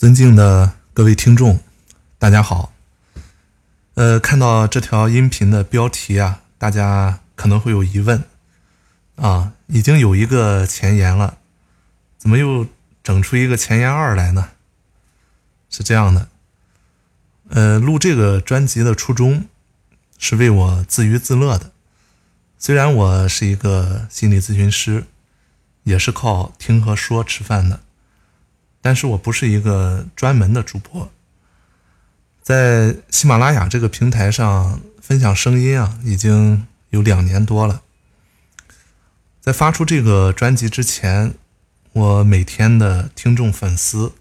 尊敬的各位听众，大家好。呃，看到这条音频的标题啊，大家可能会有疑问啊，已经有一个前言了，怎么又整出一个前言二来呢？是这样的，呃，录这个专辑的初衷是为我自娱自乐的。虽然我是一个心理咨询师，也是靠听和说吃饭的。但是我不是一个专门的主播，在喜马拉雅这个平台上分享声音啊，已经有两年多了。在发出这个专辑之前，我每天的听众粉丝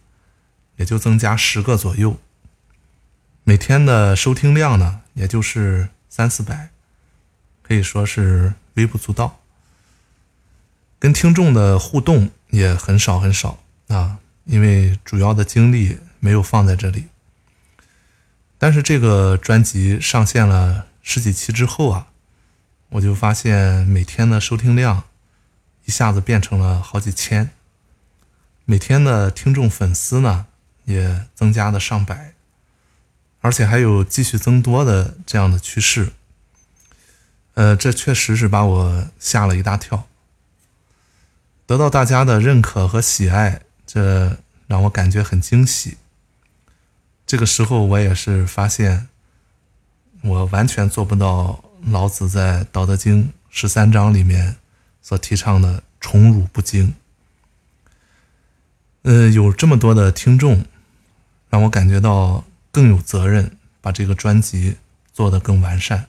也就增加十个左右，每天的收听量呢，也就是三四百，可以说是微不足道，跟听众的互动也很少很少啊。因为主要的精力没有放在这里，但是这个专辑上线了十几期之后啊，我就发现每天的收听量一下子变成了好几千，每天的听众粉丝呢也增加了上百，而且还有继续增多的这样的趋势。呃，这确实是把我吓了一大跳，得到大家的认可和喜爱。这让我感觉很惊喜。这个时候，我也是发现，我完全做不到老子在《道德经》十三章里面所提倡的“宠辱不惊”。呃，有这么多的听众，让我感觉到更有责任把这个专辑做得更完善。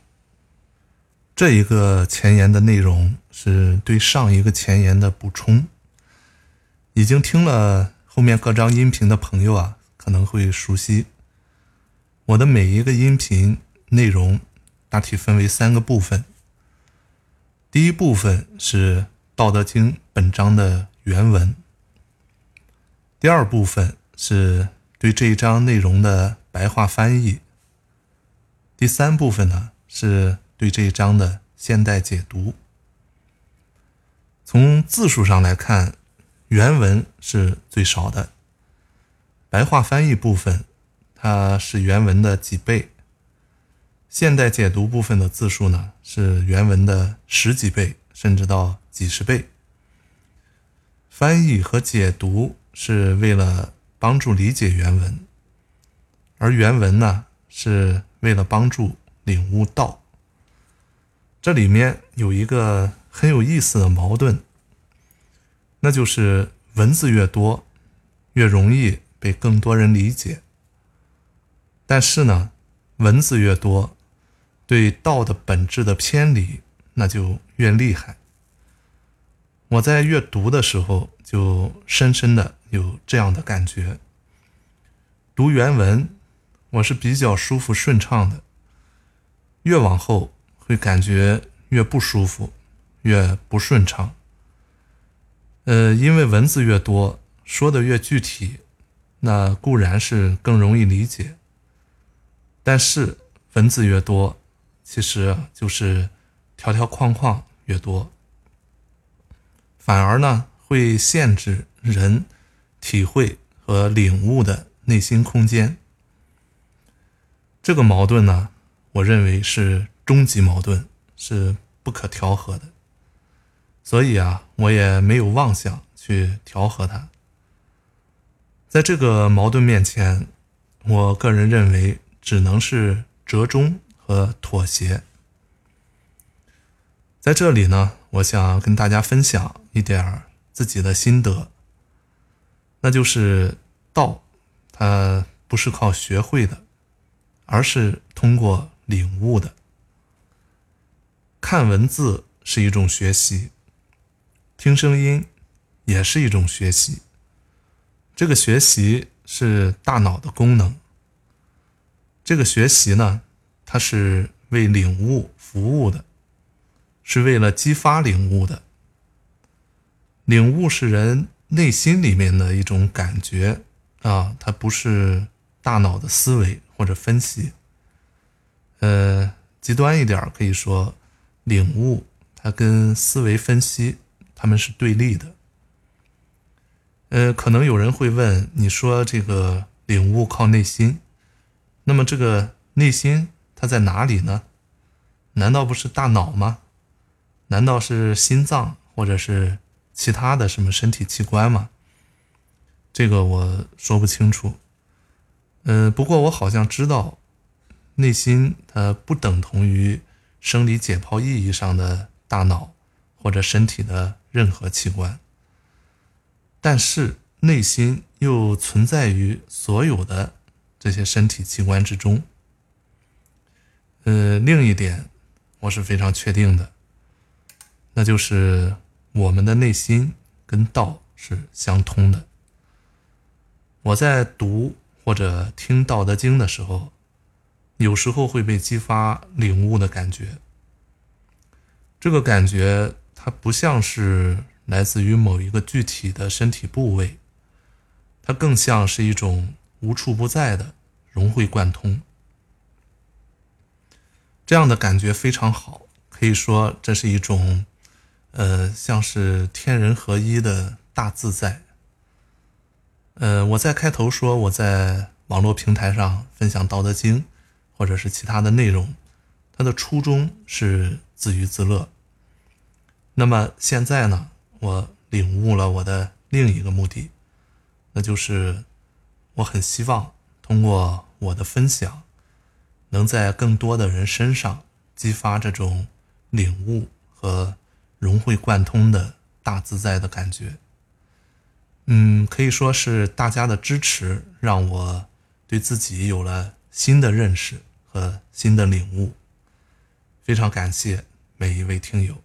这一个前言的内容是对上一个前言的补充。已经听了后面各张音频的朋友啊，可能会熟悉。我的每一个音频内容大体分为三个部分。第一部分是《道德经》本章的原文。第二部分是对这一章内容的白话翻译。第三部分呢，是对这一章的现代解读。从字数上来看。原文是最少的，白话翻译部分，它是原文的几倍。现代解读部分的字数呢，是原文的十几倍，甚至到几十倍。翻译和解读是为了帮助理解原文，而原文呢，是为了帮助领悟道。这里面有一个很有意思的矛盾。那就是文字越多，越容易被更多人理解。但是呢，文字越多，对道的本质的偏离那就越厉害。我在阅读的时候就深深的有这样的感觉。读原文，我是比较舒服顺畅的，越往后会感觉越不舒服，越不顺畅。呃，因为文字越多，说的越具体，那固然是更容易理解。但是文字越多，其实就是条条框框越多，反而呢会限制人体会和领悟的内心空间。这个矛盾呢，我认为是终极矛盾，是不可调和的。所以啊，我也没有妄想去调和它。在这个矛盾面前，我个人认为只能是折中和妥协。在这里呢，我想跟大家分享一点儿自己的心得，那就是道，它不是靠学会的，而是通过领悟的。看文字是一种学习。听声音也是一种学习，这个学习是大脑的功能。这个学习呢，它是为领悟服务的，是为了激发领悟的。领悟是人内心里面的一种感觉啊，它不是大脑的思维或者分析。呃，极端一点可以说，领悟它跟思维分析。他们是对立的。呃，可能有人会问，你说这个领悟靠内心，那么这个内心它在哪里呢？难道不是大脑吗？难道是心脏或者是其他的什么身体器官吗？这个我说不清楚。呃，不过我好像知道，内心它不等同于生理解剖意义上的大脑或者身体的任何器官。但是内心又存在于所有的这些身体器官之中。呃，另一点我是非常确定的，那就是我们的内心跟道是相通的。我在读或者听《道德经》的时候，有时候会被激发领悟的感觉。这个感觉它不像是来自于某一个具体的身体部位，它更像是一种无处不在的融会贯通。这样的感觉非常好，可以说这是一种，呃，像是天人合一的大自在。呃，我在开头说我在网络平台上分享《道德经》，或者是其他的内容，它的初衷是自娱自乐。那么现在呢，我领悟了我的另一个目的，那就是我很希望通过我的分享，能在更多的人身上激发这种领悟和融会贯通的大自在的感觉。嗯，可以说是大家的支持，让我对自己有了新的认识和新的领悟。非常感谢每一位听友。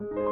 Thank you.